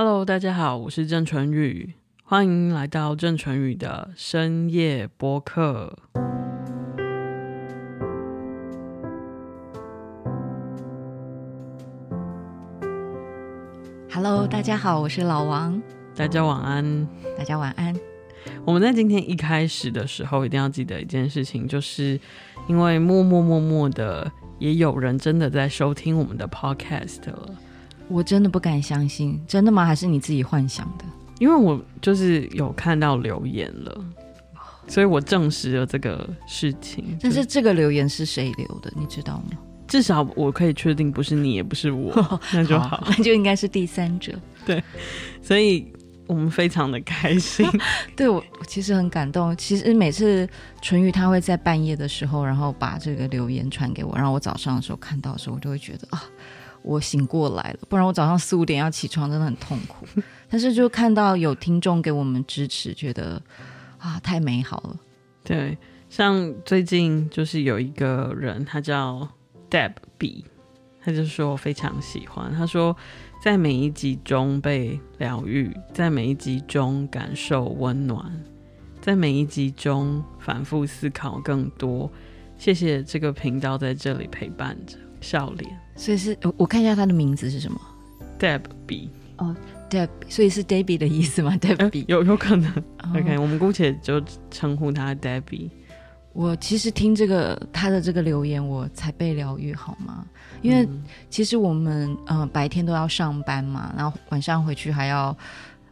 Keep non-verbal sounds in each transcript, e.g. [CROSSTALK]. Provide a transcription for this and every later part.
Hello，大家好，我是郑淳宇，欢迎来到郑淳宇的深夜播客。Hello，大家好，我是老王，大家晚安，大家晚安。我们在今天一开始的时候，一定要记得一件事情，就是因为默默默默的，也有人真的在收听我们的 Podcast 了。我真的不敢相信，真的吗？还是你自己幻想的？因为我就是有看到留言了，所以我证实了这个事情。但是这个留言是谁留的？你知道吗？至少我可以确定不是你，也不是我，[LAUGHS] 那就好，那就应该是第三者。对，所以我们非常的开心。[LAUGHS] 对，我我其实很感动。其实每次淳予他会在半夜的时候，然后把这个留言传给我，然后我早上的时候看到的时候，我就会觉得啊。我醒过来了，不然我早上四五点要起床，真的很痛苦。[LAUGHS] 但是就看到有听众给我们支持，觉得啊，太美好了。对，像最近就是有一个人，他叫 Deb B，他就说非常喜欢。他说在每一集中被疗愈，在每一集中感受温暖，在每一集中反复思考更多。谢谢这个频道在这里陪伴着。笑脸，所以是我看一下他的名字是什么？Debbie 哦，Debbie，所以是 Debbie 的意思吗？Debbie、[LAUGHS] 呃、有有可能、哦、，OK，我们姑且就称呼他 Debbie。我其实听这个他的这个留言，我才被疗愈，好吗？因为其实我们呃白天都要上班嘛，然后晚上回去还要。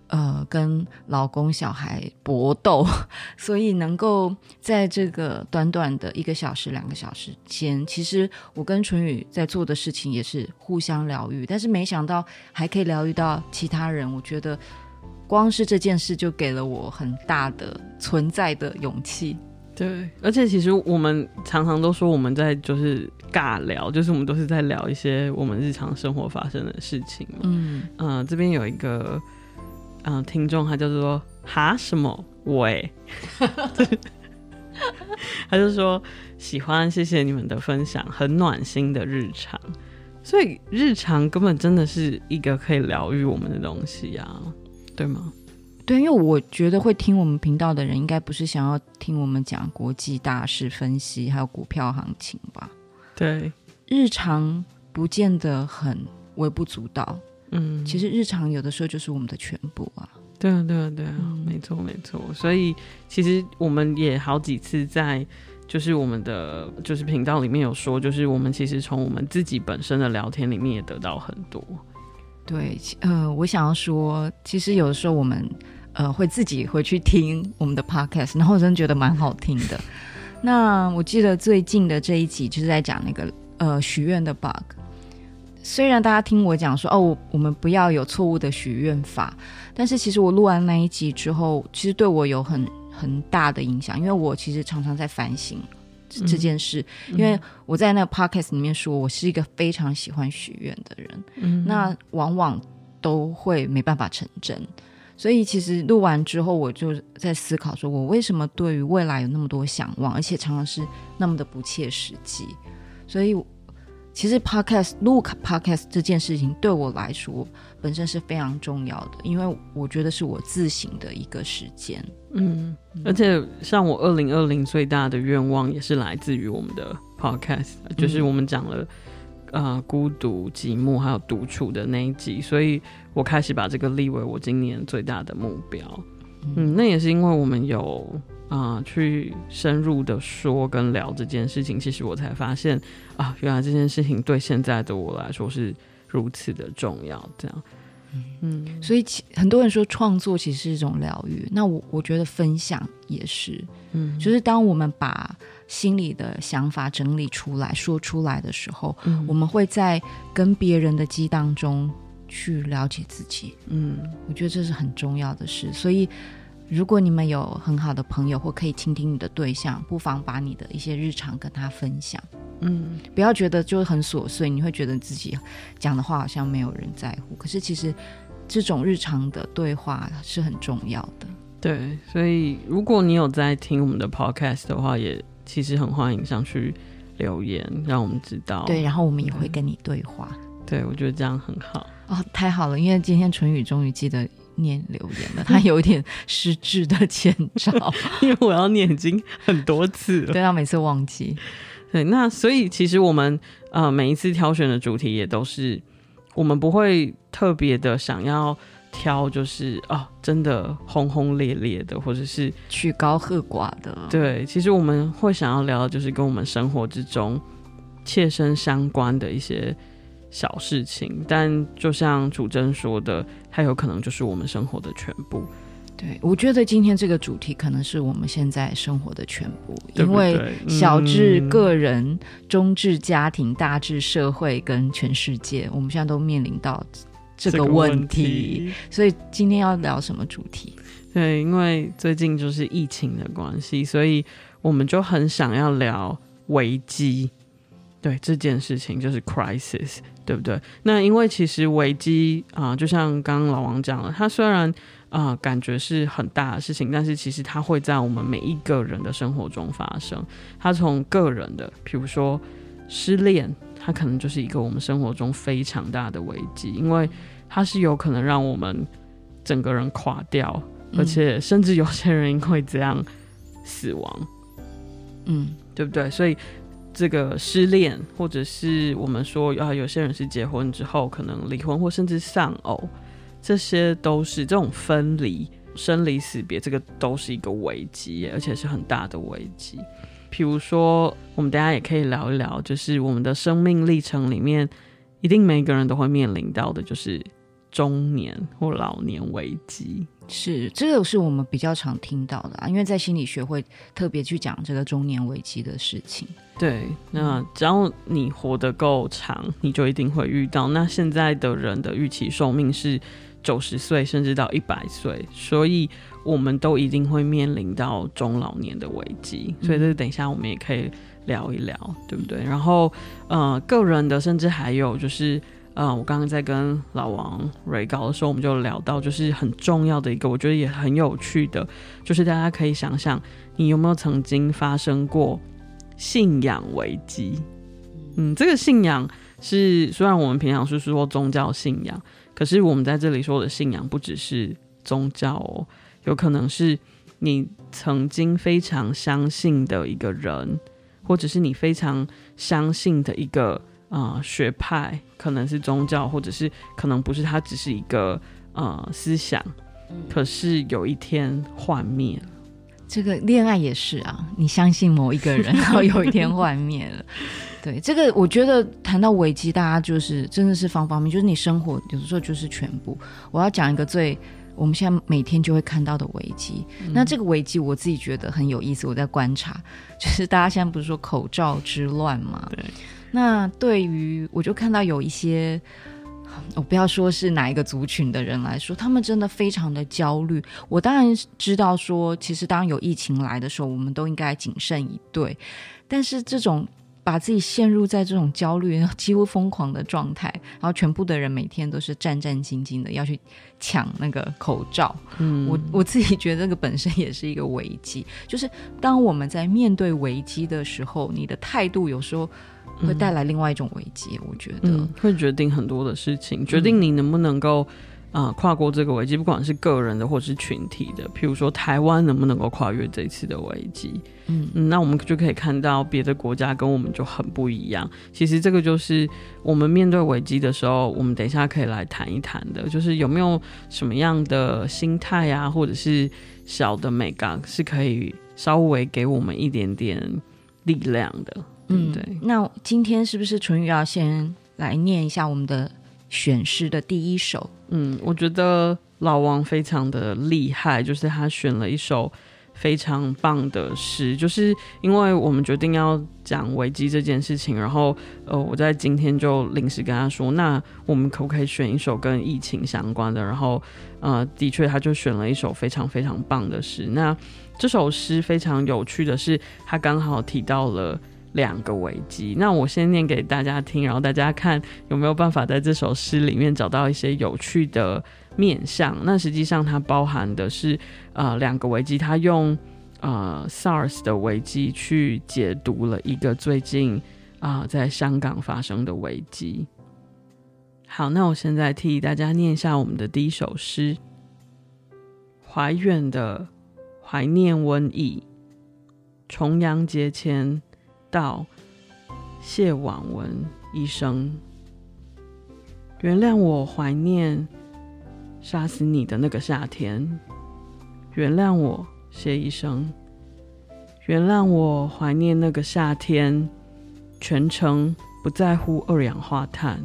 呃，跟老公、小孩搏斗，[LAUGHS] 所以能够在这个短短的一个小时、两个小时间，其实我跟淳宇在做的事情也是互相疗愈。但是没想到还可以疗愈到其他人，我觉得光是这件事就给了我很大的存在的勇气。对，而且其实我们常常都说我们在就是尬聊，就是我们都是在聊一些我们日常生活发生的事情嘛。嗯嗯、呃，这边有一个。嗯，听众他叫做哈什么喂，[LAUGHS] 他就说喜欢，谢谢你们的分享，很暖心的日常，所以日常根本真的是一个可以疗愈我们的东西啊，对吗？对，因为我觉得会听我们频道的人，应该不是想要听我们讲国际大事分析，还有股票行情吧？对，日常不见得很微不足道。嗯，其实日常有的时候就是我们的全部啊。对啊，对啊，对啊，嗯、没错，没错。所以其实我们也好几次在就是我们的就是频道里面有说，就是我们其实从我们自己本身的聊天里面也得到很多。对，呃，我想要说，其实有的时候我们呃会自己回去听我们的 podcast，然后真的觉得蛮好听的。那我记得最近的这一集就是在讲那个呃许愿的 bug。虽然大家听我讲说哦，我们不要有错误的许愿法，但是其实我录完那一集之后，其实对我有很很大的影响，因为我其实常常在反省这件事，嗯、因为我在那个 podcast 里面说，我是一个非常喜欢许愿的人，嗯，那往往都会没办法成真，所以其实录完之后，我就在思考，说我为什么对于未来有那么多想望，而且常常是那么的不切实际，所以。其实 podcast 录 podcast 这件事情对我来说本身是非常重要的，因为我觉得是我自省的一个时间。嗯，而且像我二零二零最大的愿望也是来自于我们的 podcast，就是我们讲了、啊、呃孤独、寂寞还有独处的那一集，所以我开始把这个立为我今年最大的目标。嗯，嗯，那也是因为我们有。啊、呃，去深入的说跟聊这件事情，其实我才发现啊，原来这件事情对现在的我来说是如此的重要。这样，嗯，所以很多人说创作其实是一种疗愈，那我我觉得分享也是，嗯，就是当我们把心里的想法整理出来说出来的时候，嗯，我们会在跟别人的激荡中去了解自己，嗯，我觉得这是很重要的事，所以。如果你们有很好的朋友或可以倾听你的对象，不妨把你的一些日常跟他分享。嗯，不要觉得就很琐碎，你会觉得自己讲的话好像没有人在乎。可是其实这种日常的对话是很重要的。对，所以如果你有在听我们的 podcast 的话，也其实很欢迎上去留言，让我们知道。对，然后我们也会跟你对话。对，我觉得这样很好哦，太好了，因为今天淳宇终于记得念留言了，他 [LAUGHS] 有一点失智的前兆，[LAUGHS] 因为我要念已经很多次了，对，他每次忘记。对，那所以其实我们呃每一次挑选的主题也都是，我们不会特别的想要挑，就是哦真的轰轰烈烈的，或者是曲高和寡的。对，其实我们会想要聊的就是跟我们生活之中切身相关的一些小事情，但就像主珍说的，它有可能就是我们生活的全部。对，我觉得今天这个主题可能是我们现在生活的全部，对对，因为小至个人，嗯、中至家庭，大至社会跟全世界，我们现在都面临到这个问题。问题，所以今天要聊什么主题？对，因为最近就是疫情的关系，所以我们就很想要聊危机。对这件事情，就是 crisis，对不对？那因为其实危机啊、呃，就像刚刚老王讲了，它虽然啊、呃，感觉是很大的事情，但是其实它会在我们每一个人的生活中发生。它从个人的，比如说失恋，它可能就是一个我们生活中非常大的危机，因为它是有可能让我们整个人垮掉，而且甚至有些人因为这样死亡。嗯，对不对？所以。这个失恋，或者是我们说啊，有些人是结婚之后可能离婚，或甚至丧偶，这些都是这种分离、生离死别，这个都是一个危机，而且是很大的危机。比如说，我们大家也可以聊一聊，就是我们的生命历程里面，一定每个人都会面临到的，就是中年或老年危机。是，这个是我们比较常听到的啊，因为在心理学会特别去讲这个中年危机的事情。对，那只要你活得够长，你就一定会遇到。那现在的人的预期寿命是九十岁，甚至到一百岁，所以我们都一定会面临到中老年的危机。所以这等一下我们也可以聊一聊，对不对？然后，呃，个人的，甚至还有就是。嗯，我刚刚在跟老王瑞高的时候，我们就聊到，就是很重要的一个，我觉得也很有趣的，就是大家可以想想，你有没有曾经发生过信仰危机？嗯，这个信仰是虽然我们平常是说宗教信仰，可是我们在这里说的信仰不只是宗教哦，有可能是你曾经非常相信的一个人，或者是你非常相信的一个。啊、呃，学派可能是宗教，或者是可能不是，它只是一个呃思想，可是有一天幻灭了。这个恋爱也是啊，你相信某一个人，然后有一天幻灭了。[LAUGHS] 对，这个我觉得谈到危机，大家就是真的是方方面面，就是你生活有的时候就是全部。我要讲一个最我们现在每天就会看到的危机，嗯、那这个危机我自己觉得很有意思，我在观察，就是大家现在不是说口罩之乱吗？对。那对于我就看到有一些，我不要说是哪一个族群的人来说，他们真的非常的焦虑。我当然知道说，其实当有疫情来的时候，我们都应该谨慎以对。但是这种把自己陷入在这种焦虑、几乎疯狂的状态，然后全部的人每天都是战战兢兢的要去抢那个口罩。嗯，我我自己觉得这个本身也是一个危机。就是当我们在面对危机的时候，你的态度有时候。会带来另外一种危机，我觉得、嗯、会决定很多的事情，决定你能不能够啊、呃、跨过这个危机，不管是个人的或是群体的。譬如说台湾能不能够跨越这一次的危机？嗯，嗯，那我们就可以看到别的国家跟我们就很不一样。其实这个就是我们面对危机的时候，我们等一下可以来谈一谈的，就是有没有什么样的心态啊，或者是小的美感是可以稍微给我们一点点力量的。嗯，对。那今天是不是淳宇要先来念一下我们的选诗的第一首？嗯，我觉得老王非常的厉害，就是他选了一首非常棒的诗。就是因为我们决定要讲危机这件事情，然后呃，我在今天就临时跟他说，那我们可不可以选一首跟疫情相关的？然后呃，的确他就选了一首非常非常棒的诗。那这首诗非常有趣的是，他刚好提到了。两个危机，那我先念给大家听，然后大家看有没有办法在这首诗里面找到一些有趣的面向。那实际上它包含的是呃两个危机，它用呃 SARS 的危机去解读了一个最近啊、在香港发生的危机。好，那我现在替大家念一下我们的第一首诗：怀远的怀念瘟疫，重阳节前到，谢婉文医生。原谅我怀念杀死你的那个夏天，原谅我谢医生，原谅我怀念那个夏天，全程不在乎二氧化碳。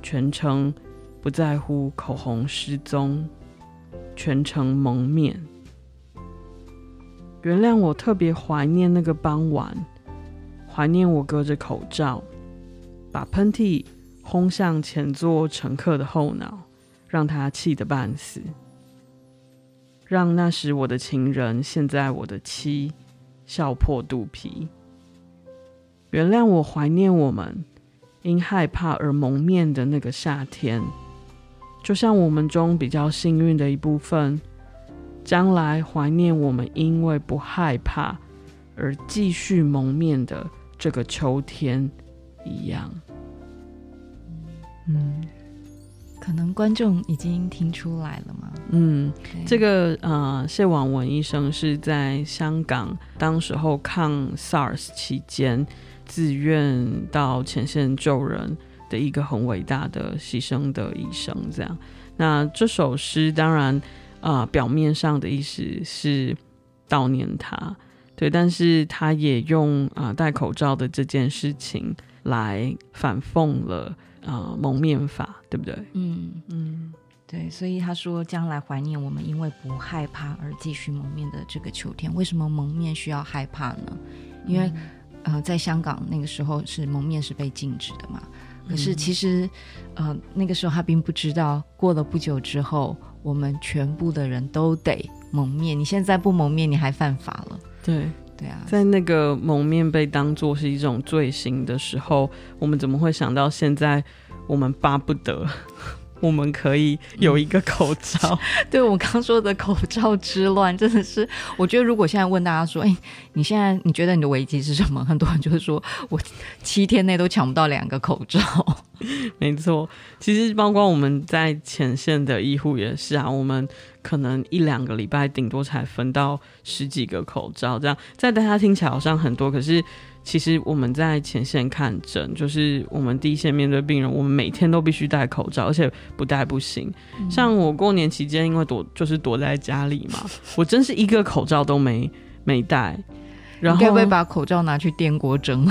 全程不在乎口红失踪，全程蒙面。原谅我特别怀念那个傍晚，怀念我隔着口罩，把喷嚏轰向前座乘客的后脑，让他气得半死。让那时我的情人，现在我的妻，笑破肚皮。原谅我怀念我们。因害怕而蒙面的那个夏天，就像我们中比较幸运的一部分，将来怀念我们因为不害怕而继续蒙面的这个秋天一样。嗯，可能观众已经听出来了吗？嗯，这个呃，谢婉文医生是在香港当时候抗 SARS 期间。自愿到前线救人的一个很伟大的牺牲的医生，这样。那这首诗当然啊、呃，表面上的意思是悼念他，对，但是他也用啊、呃、戴口罩的这件事情来反讽了啊、呃、蒙面法，对不对？嗯嗯，对。所以他说，将来怀念我们因为不害怕而继续蒙面的这个秋天。为什么蒙面需要害怕呢？因为、嗯呃，在香港那个时候是蒙面是被禁止的嘛？可是其实，嗯、呃，那个时候他并不知道，过了不久之后，我们全部的人都得蒙面。你现在不蒙面，你还犯法了。对对啊，在那个蒙面被当作是一种罪行的时候，我们怎么会想到现在我们巴不得？我们可以有一个口罩，[LAUGHS] 嗯、对我刚说的口罩之乱，真的是，我觉得如果现在问大家说，哎，你现在你觉得你的危机是什么？很多人就会说，我七天内都抢不到两个口罩。[LAUGHS] 没错，其实包括我们在前线的医护也是啊，我们可能一两个礼拜顶多才分到十几个口罩，这样在大家听起来好像很多，可是。其实我们在前线看诊，就是我们第一线面对病人，我们每天都必须戴口罩，而且不戴不行。嗯、像我过年期间，因为躲就是躲在家里嘛，[LAUGHS] 我真是一个口罩都没没戴。然后该不会把口罩拿去电锅蒸？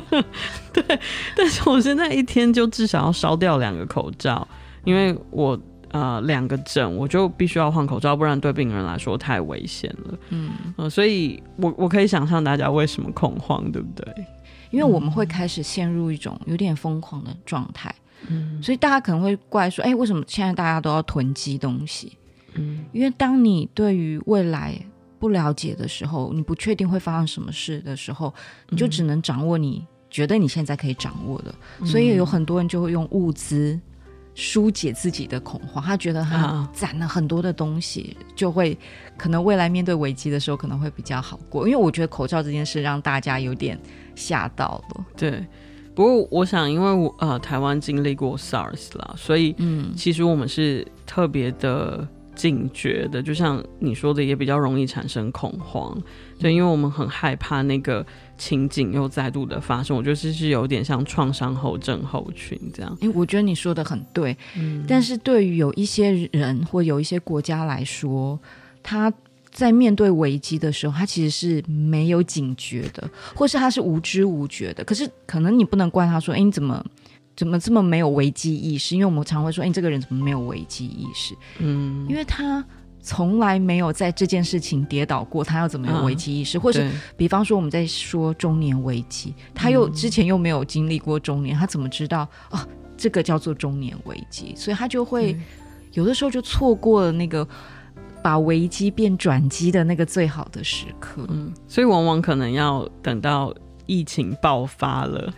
[LAUGHS] 对，但是我现在一天就至少要烧掉两个口罩，因为我。呃，两个诊我就必须要换口罩，不然对病人来说太危险了。嗯，呃，所以我我可以想象大家为什么恐慌，对不对？因为我们会开始陷入一种有点疯狂的状态。嗯，所以大家可能会怪说，哎，为什么现在大家都要囤积东西？嗯，因为当你对于未来不了解的时候，你不确定会发生什么事的时候，你就只能掌握你觉得你现在可以掌握的。嗯，所以有很多人就会用物资。疏解自己的恐慌，他觉得他攒了很多的东西，啊、就会可能未来面对危机的时候可能会比较好过。因为我觉得口罩这件事让大家有点吓到了。对，不过我想，因为我呃台湾经历过 SARS 啦，所以嗯，其实我们是特别的警觉的，就像你说的，也比较容易产生恐慌。对，因为我们很害怕那个。情景又再度的发生，我觉得这是有点像创伤后症候群这样。因为我觉得你说的很对，嗯，但是对于有一些人或有一些国家来说，他在面对危机的时候，他其实是没有警觉的，或是他是无知无觉的。可是可能你不能怪他说，哎，你怎么怎么这么没有危机意识？因为我们常会说，哎，这个人怎么没有危机意识？嗯，因为他。从来没有在这件事情跌倒过，他要怎么有危机意识？啊、或是比方说我们在说中年危机，他又之前又没有经历过中年，他怎么知道哦？这个叫做中年危机，所以他就会有的时候就错过了那个把危机变转机的那个最好的时刻。嗯，所以往往可能要等到疫情爆发了，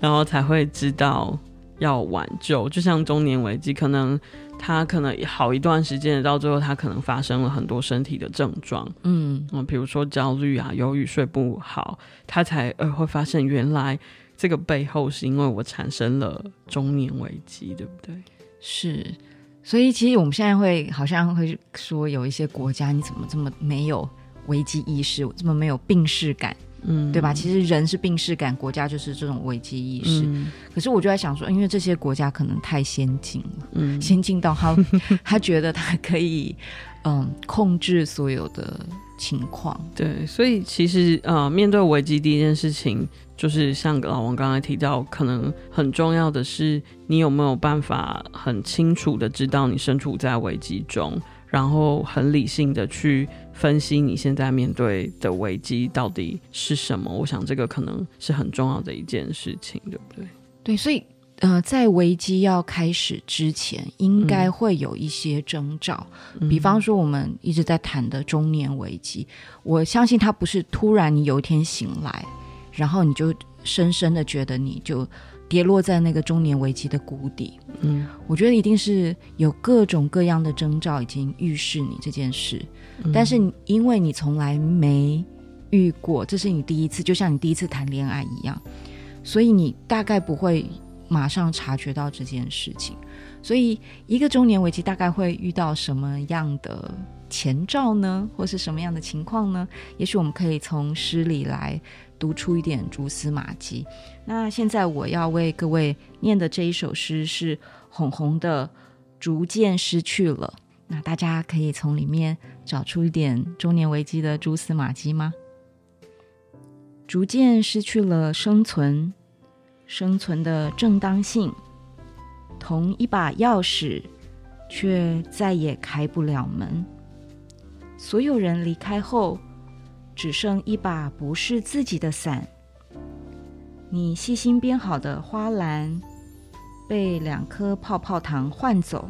然后才会知道要挽救。就像中年危机，可能。他可能好一段时间，到最后他可能发生了很多身体的症状，嗯，比如说焦虑啊、忧郁、睡不好，他才呃会发现原来这个背后是因为我产生了中年危机，对不对？是，所以其实我们现在会好像会说，有一些国家你怎么这么没有危机意识，这么没有病识感？嗯，对吧？其实人是病逝感，国家就是这种危机意识。嗯、可是我就在想说，因为这些国家可能太先进了，嗯，[LAUGHS] 先进到他他觉得他可以嗯控制所有的情况。对，所以其实呃，面对危机第一件事情，就是像老王刚才提到，可能很重要的是，你有没有办法很清楚的知道你身处在危机中，然后很理性的去。分析你现在面对的危机到底是什么？我想这个可能是很重要的一件事情，对不对？对，所以呃，在危机要开始之前，应该会有一些征兆。嗯、比方说，我们一直在谈的中年危机，嗯、我相信它不是突然你有一天醒来，然后你就深深的觉得你就。跌落在那个中年危机的谷底，嗯，我觉得一定是有各种各样的征兆已经预示你这件事，但是因为你从来没遇过，这是你第一次，就像你第一次谈恋爱一样，所以你大概不会马上察觉到这件事情。所以一个中年危机大概会遇到什么样的前兆呢？或是什么样的情况呢？也许我们可以从诗里来。读出一点蛛丝马迹。那现在我要为各位念的这一首诗是红红的《逐渐失去了》。那大家可以从里面找出一点中年危机的蛛丝马迹吗？逐渐失去了生存，生存的正当性，同一把钥匙，却再也开不了门。所有人离开后。只剩一把不是自己的伞，你细心编好的花篮被两颗泡泡糖换走，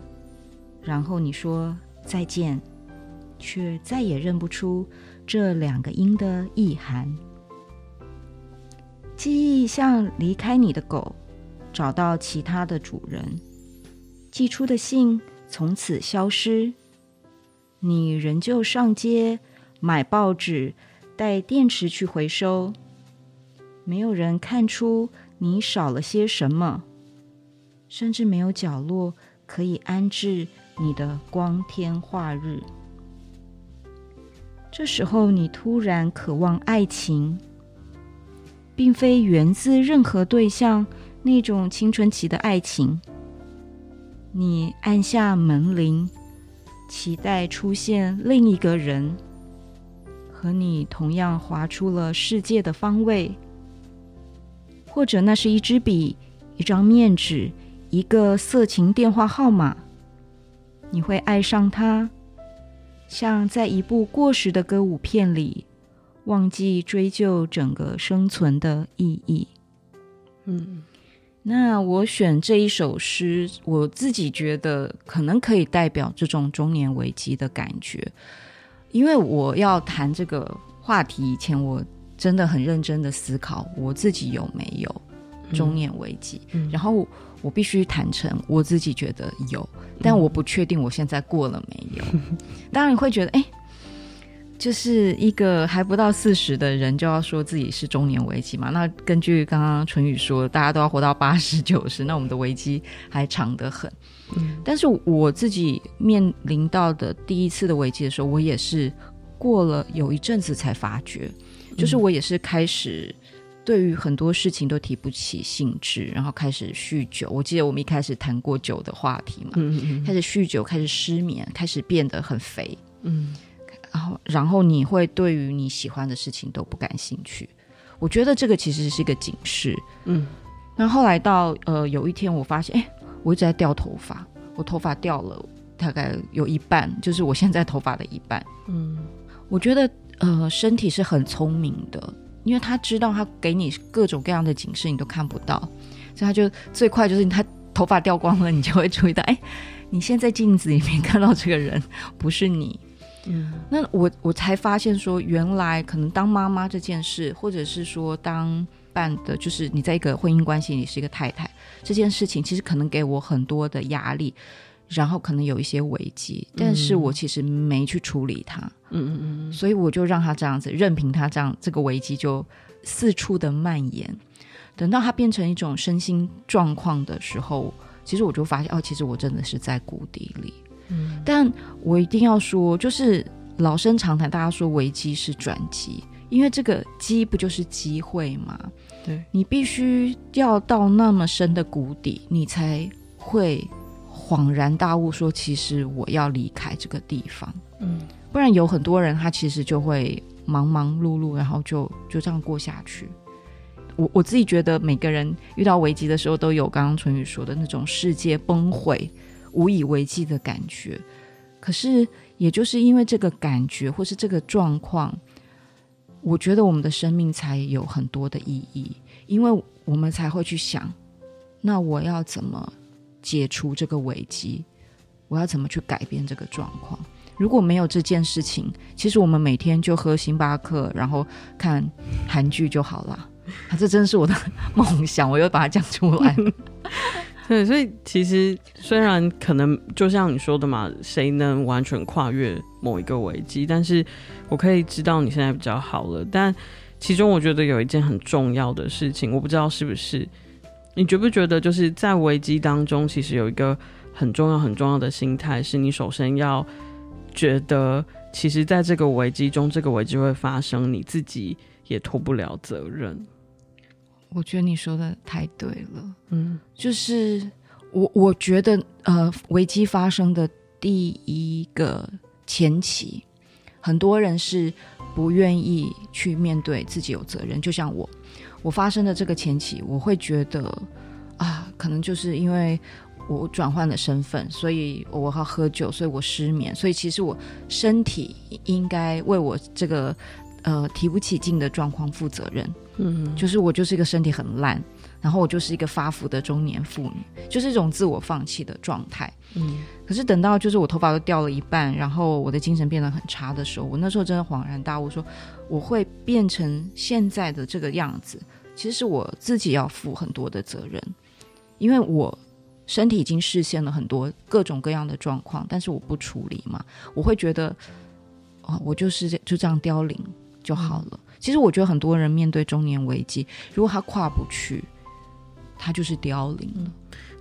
然后你说再见，却再也认不出这两个音的意涵。记忆像离开你的狗，找到其他的主人，寄出的信从此消失，你仍旧上街买报纸。带电池去回收，没有人看出你少了些什么，甚至没有角落可以安置你的光天化日。这时候，你突然渴望爱情，并非源自任何对象那种青春期的爱情。你按下门铃，期待出现另一个人。和你同样划出了世界的方位，或者那是一支笔、一张面纸、一个色情电话号码，你会爱上他，像在一部过时的歌舞片里，忘记追究整个生存的意义。嗯，那我选这一首诗，我自己觉得可能可以代表这种中年危机的感觉。因为我要谈这个话题以前，我真的很认真的思考我自己有没有中年危机。然后我必须坦诚，我自己觉得有，但我不确定我现在过了没有。[LAUGHS] 嗯、当然你会觉得，哎，就是一个还不到四十的人就要说自己是中年危机嘛？那根据刚刚淳宇说，大家都要活到八十九十，那我们的危机还长得很。但是我自己面临到的第一次的危机的时候，我也是过了有一阵子才发觉，就是我也是开始对于很多事情都提不起兴致，然后开始酗酒。我记得我们一开始谈过酒的话题嘛，开始酗酒，开始失眠，开始变得很肥，嗯，然后然后你会对于你喜欢的事情都不感兴趣。我觉得这个其实是一个警示，嗯。那后来到呃有一天，我发现，哎。我一直在掉头发，我头发掉了大概有一半，就是我现在头发的一半。嗯，我觉得呃，身体是很聪明的，因为他知道他给你各种各样的警示，你都看不到，所以他就最快就是他头发掉光了，你就会注意到，哎，你现在镜子里面看到这个人不是你。嗯，那我我才发现说，原来可能当妈妈这件事，或者是说当伴的，就是你在一个婚姻关系里是一个太太。这件事情其实可能给我很多的压力，然后可能有一些危机，但是我其实没去处理它，嗯嗯嗯，所以我就让他这样子，任凭他这样，这个危机就四处的蔓延。等到它变成一种身心状况的时候，其实我就发现，哦，其实我真的是在谷底里。嗯，但我一定要说，就是老生常谈，大家说危机是转机，因为这个机不就是机会吗？对，你必须要到那么深的谷底，你才会恍然大悟，说其实我要离开这个地方。嗯，不然有很多人他其实就会忙忙碌碌，然后就就这样过下去。我我自己觉得，每个人遇到危机的时候，都有刚刚淳宇说的那种世界崩毁、无以为继的感觉。可是，也就是因为这个感觉，或是这个状况，我觉得我们的生命才有很多的意义，因为我们才会去想：那我要怎么解除这个危机？我要怎么去改变这个状况？如果没有这件事情，其实我们每天就喝星巴克，然后看韩剧就好了。啊，这真是我的梦想，我又把它讲出来。[LAUGHS] 对，所以其实虽然可能就像你说的嘛，谁能完全跨越某一个危机？但是我可以知道你现在比较好了。但其中我觉得有一件很重要的事情，我不知道是不是你觉不觉得，就是在危机当中，其实有一个很重要很重要的心态，是你首先要觉得，其实在这个危机中，这个危机会发生，你自己也脱不了责任。我觉得你说的太对了，嗯，就是我我觉得呃，危机发生的第一个前期，很多人是不愿意去面对自己有责任。就像我，我发生的这个前期，我会觉得啊，可能就是因为我转换了身份，所以我要喝酒，所以我失眠，所以其实我身体应该为我这个呃提不起劲的状况负责任。嗯，就是我就是一个身体很烂，然后我就是一个发福的中年妇女，就是一种自我放弃的状态。嗯，可是等到就是我头发都掉了一半，然后我的精神变得很差的时候，我那时候真的恍然大悟，说我会变成现在的这个样子，其实是我自己要负很多的责任，因为我身体已经实现了很多各种各样的状况，但是我不处理嘛，我会觉得，哦，我就是就这样凋零就好了。嗯其实我觉得很多人面对中年危机，如果他跨不去，他就是凋零了。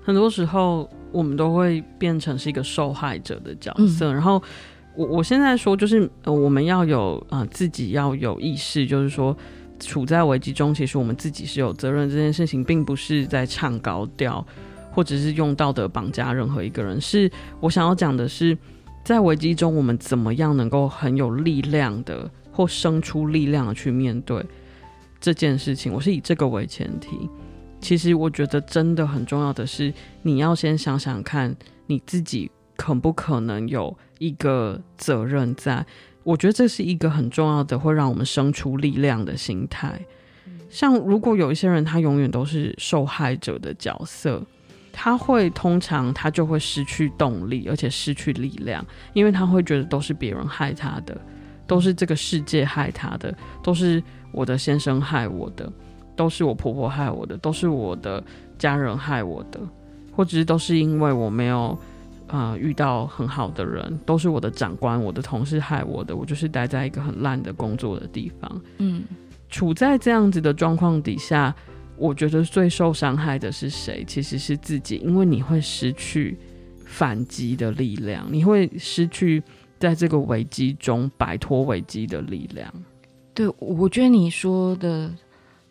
很多时候我们都会变成是一个受害者的角色。嗯、然后我我现在说，就是、呃、我们要有啊、自己要有意识，就是说处在危机中，其实我们自己是有责任。这件事情并不是在唱高调，或者是用道德绑架任何一个人。是我想要讲的是，在危机中，我们怎么样能够很有力量的。或生出力量的去面对这件事情，我是以这个为前提。其实我觉得真的很重要的是，你要先想想看你自己可不可能有一个责任在。我觉得这是一个很重要的，会让我们生出力量的心态。像如果有一些人，他永远都是受害者的角色，他会通常他就会失去动力，而且失去力量，因为他会觉得都是别人害他的。都是这个世界害他的，都是我的先生害我的，都是我婆婆害我的，都是我的家人害我的，或者是都是因为我没有呃遇到很好的人，都是我的长官、我的同事害我的，我就是待在一个很烂的工作的地方。嗯，处在这样子的状况底下，我觉得最受伤害的是谁？其实是自己，因为你会失去反击的力量，你会失去。在这个危机中摆脱危机的力量，对，我觉得你说的，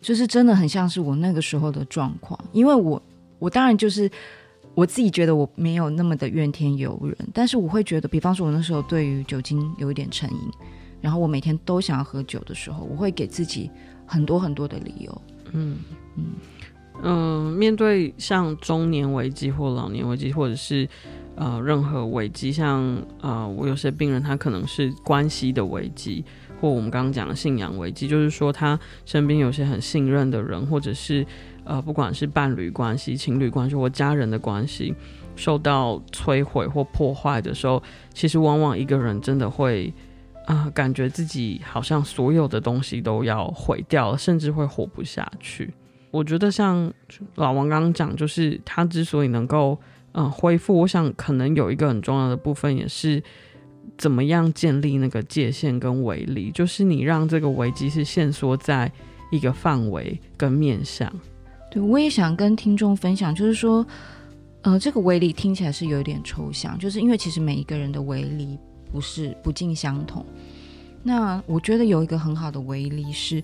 就是真的很像是我那个时候的状况。因为我，我当然就是我自己觉得我没有那么的怨天尤人，但是我会觉得，比方说，我那时候对于酒精有一点成瘾，然后我每天都想要喝酒的时候，我会给自己很多很多的理由。嗯嗯嗯、呃，面对像中年危机或老年危机，或者是。呃，任何危机，像呃，我有些病人，他可能是关系的危机，或我们刚刚讲的信仰危机，就是说他身边有些很信任的人，或者是呃，不管是伴侣关系、情侣关系或家人的关系受到摧毁或破坏的时候，其实往往一个人真的会啊、感觉自己好像所有的东西都要毁掉了，甚至会活不下去。我觉得像老王刚刚讲，就是他之所以能够。嗯，恢复，我想可能有一个很重要的部分，也是怎么样建立那个界限跟围篱，就是你让这个危机是限缩在一个范围跟面向，对，我也想跟听众分享，就是说，呃，这个威力听起来是有一点抽象，就是因为其实每一个人的威力不是不尽相同。那我觉得有一个很好的威力是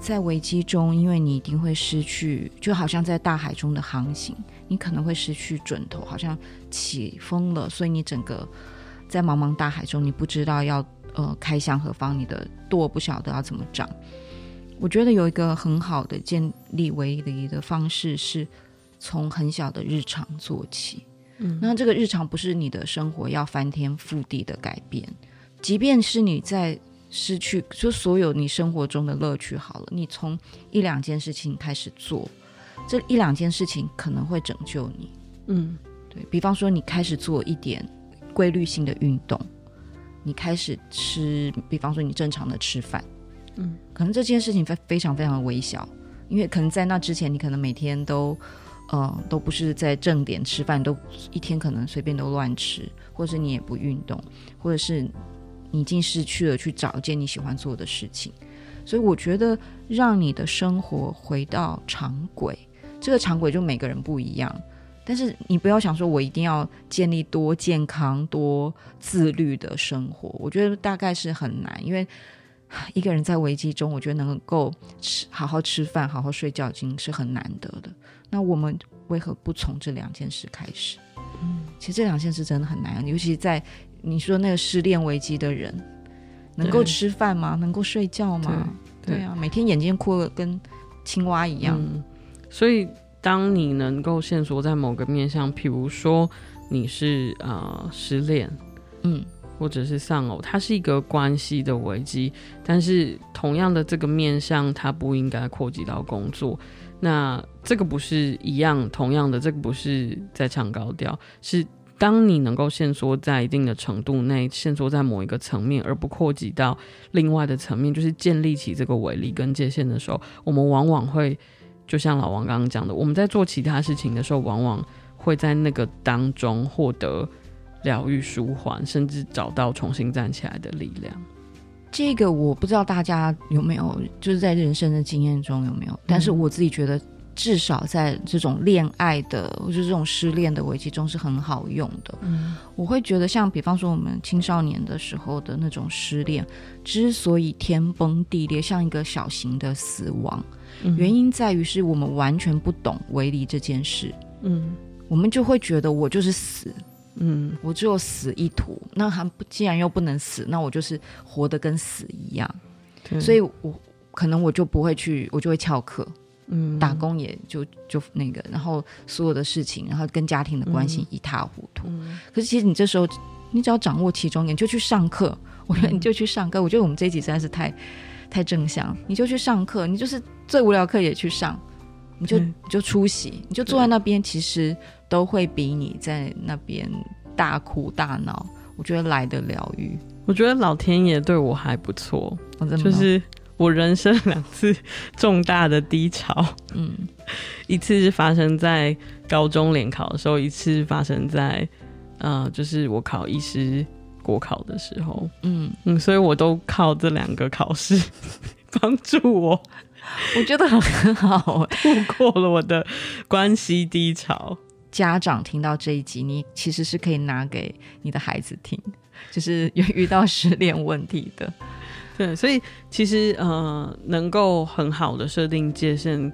在危机中，因为你一定会失去，就好像在大海中的航行，你可能会失去准头，好像起风了，所以你整个在茫茫大海中，你不知道要呃开向何方，你的舵不晓得要怎么掌。我觉得有一个很好的建立为离的方式，是从很小的日常做起。嗯，那这个日常不是你的生活要翻天覆地的改变，即便是你在失去就所有你生活中的乐趣，好了，你从一两件事情开始做，这一两件事情可能会拯救你。嗯，对，比方说，你开始做一点规律性的运动，你开始吃，比方说你正常的吃饭。嗯，可能这件事情非非常非常的微小，因为可能在那之前，你可能每天都，呃，都不是在正点吃饭，都一天可能随便都乱吃，或者是你也不运动，或者是你已经失去了去找一件你喜欢做的事情，所以我觉得让你的生活回到常轨，这个常轨就每个人不一样，但是你不要想说我一定要建立多健康、多自律的生活，我觉得大概是很难，因为。一个人在危机中，我觉得能够吃好好吃饭、好好睡觉，已经是很难得的。那我们为何不从这两件事开始？嗯，其实这两件事真的很难，尤其在你说那个失恋危机的人，能够吃饭吗？能够睡觉吗？对，对啊，每天眼睛哭的跟青蛙一样。嗯，所以，当你能够线索在某个面向，譬如说你是呃失恋，嗯。或者是丧偶，它是一个关系的危机，但是同样的这个面向，它不应该扩及到工作。那这个不是一样，同样的这个不是在唱高调，是当你能够限缩在一定的程度内，限缩在某一个层面，而不扩及到另外的层面，就是建立起这个围力跟界限的时候，我们往往会就像老王刚刚讲的，我们在做其他事情的时候，往往会在那个当中获得。疗愈、舒缓，甚至找到重新站起来的力量。这个我不知道大家有没有，就是在人生的经验中有没有。但是我自己觉得，至少在这种恋爱的，或者这种失恋的危机中是很好用的。嗯，我会觉得，像比方说我们青少年的时候的那种失恋，之所以天崩地裂，像一个小型的死亡，嗯，原因在于是我们完全不懂为离这件事。嗯，我们就会觉得我就是死。嗯，我只有死一途。那还不，既然又不能死，那我就是活得跟死一样。所以我，我可能我就不会去，我就会翘课。嗯，打工也就就那个，然后所有的事情，然后跟家庭的关系一塌糊涂。嗯、可是，其实你这时候，你只要掌握其中，你就去上课。我觉得你就去上课。嗯、我觉得我们这一集实在是太太正向，你就去上课。你就是最无聊课也去上，你就、嗯、你就出席，你就坐在那边，其实。都会比你在那边大哭大闹，我觉得来得疗愈。我觉得老天爷对我还不错，哦、就是我人生两次重大的低潮，嗯，一次是发生在高中联考的时候，一次是发生在呃，就是我考医师国考的时候，嗯。嗯，所以我都靠这两个考试 [LAUGHS] 帮助我，我觉得很好，[LAUGHS] 度过了我的关系低潮。家长听到这一集，你其实是可以拿给你的孩子听，就是 [LAUGHS] 有遇到失恋问题的。对，所以其实呃，能够很好的设定界限，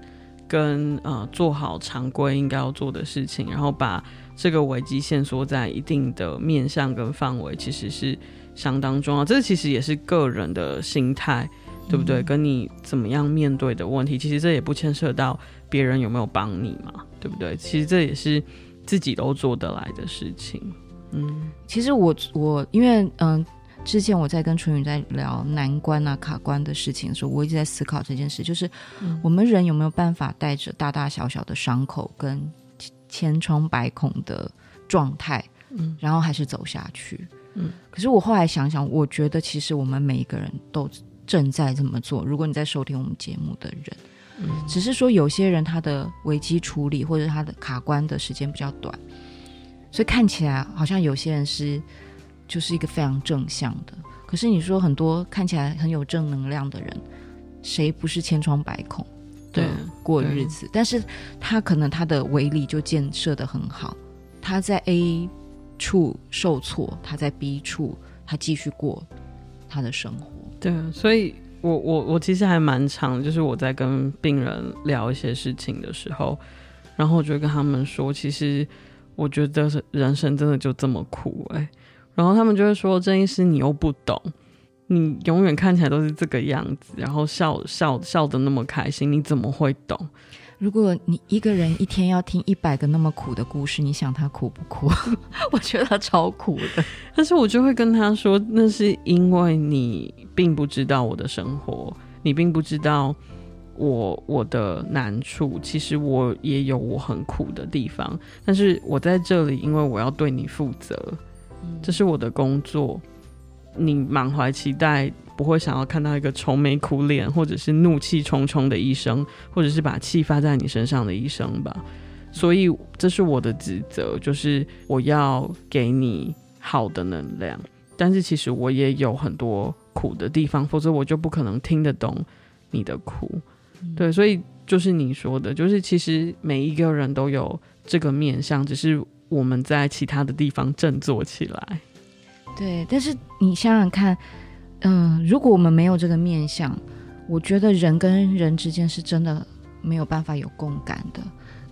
跟呃做好常规应该要做的事情，然后把这个危机限缩在一定的面向跟范围，其实是相当重要。这其实也是个人的心态，对不对？嗯、跟你怎么样面对的问题，其实这也不牵涉到别人有没有帮你嘛。对不对？其实这也是自己都做得来的事情。嗯，其实我我因为嗯、呃，之前我在跟淳宇在聊难关啊、卡关的事情的时候，我一直在思考这件事，就是我们人有没有办法带着大大小小的伤口跟千疮百孔的状态，嗯，然后还是走下去。嗯，可是我后来想想，我觉得其实我们每一个人都正在这么做。如果你在收听我们节目的人。只是说有些人他的危机处理或者他的卡关的时间比较短，所以看起来好像有些人是就是一个非常正向的。可是你说很多看起来很有正能量的人，谁不是千疮百孔的过日子，但是他可能他的围篱就建设的很好，他在 A 处受挫，他在 B 处他继续过他的生活。对，所以我我我其实还蛮长，就是我在跟病人聊一些事情的时候，然后我就跟他们说，其实我觉得人生真的就这么苦哎、然后他们就会说，郑医师你又不懂。你永远看起来都是这个样子，然后笑笑笑的那么开心，你怎么会懂？如果你一个人一天要听一百个那么苦的故事，你想他苦不苦？[LAUGHS] 我觉得他超苦的。但是我就会跟他说，那是因为你并不知道我的生活，你并不知道我我的难处。其实我也有我很苦的地方，但是我在这里，因为我要对你负责，这是我的工作。你满怀期待，不会想要看到一个愁眉苦脸，或者是怒气冲冲的医生，或者是把气发在你身上的医生吧。所以这是我的职责，就是我要给你好的能量。但是其实我也有很多苦的地方，否则我就不可能听得懂你的苦。对，所以就是你说的，就是其实每一个人都有这个面相，只是我们在其他的地方振作起来。对，但是你想想看，嗯、如果我们没有这个面相，我觉得人跟人之间是真的没有办法有共感的。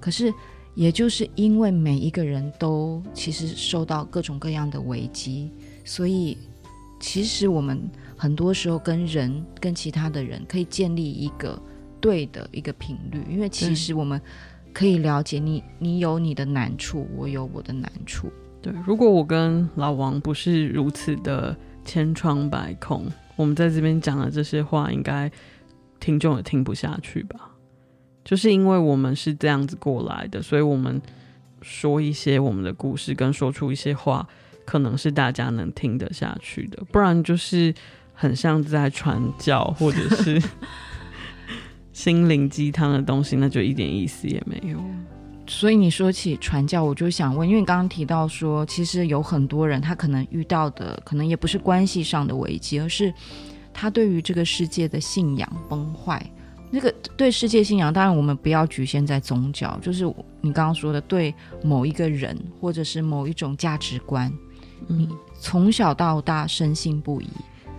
可是，也就是因为每一个人都其实受到各种各样的危机，所以其实我们很多时候跟人跟其他的人可以建立一个对的一个频率，因为其实我们可以了解你，你有你的难处，我有我的难处。对，如果我跟老王不是如此的千疮百孔，我们在这边讲的这些话，应该听众也听不下去吧？就是因为我们是这样子过来的，所以我们说一些我们的故事，跟说出一些话，可能是大家能听得下去的，不然就是很像在传教或者是 [LAUGHS] 心灵鸡汤的东西，那就一点意思也没有。所以你说起传教，我就想问，因为你刚刚提到说，其实有很多人他可能遇到的，可能也不是关系上的危机，而是他对于这个世界的信仰崩坏。那个对世界信仰，当然我们不要局限在宗教，就是你刚刚说的，对某一个人或者是某一种价值观，你从小到大深信不疑。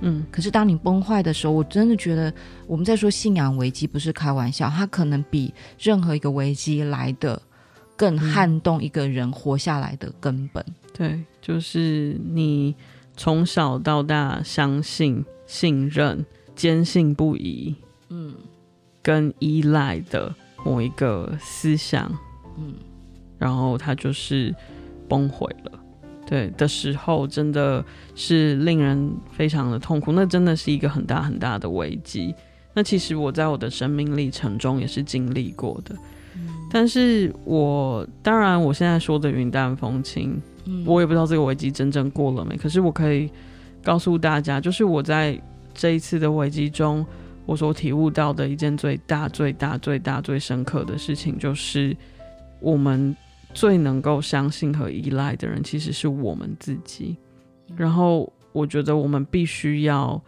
嗯，可是当你崩坏的时候，我真的觉得我们在说信仰危机不是开玩笑，它可能比任何一个危机来的。更撼动一个人活下来的根本。嗯，对，就是你从小到大相信、信任、坚信不疑，嗯，跟依赖的某一个思想，嗯，然后它就是崩毁了，对的时候，真的是令人非常的痛苦。那真的是一个很大很大的危机。那其实我在我的生命历程中也是经历过的。但是我当然，我现在说的云淡风轻，嗯，我也不知道这个危机真正过了没。可是我可以告诉大家，就是我在这一次的危机中，我所体悟到的一件最大、最大、最大、最深刻的事情，就是我们最能够相信和依赖的人，其实是我们自己。然后我觉得我们必须要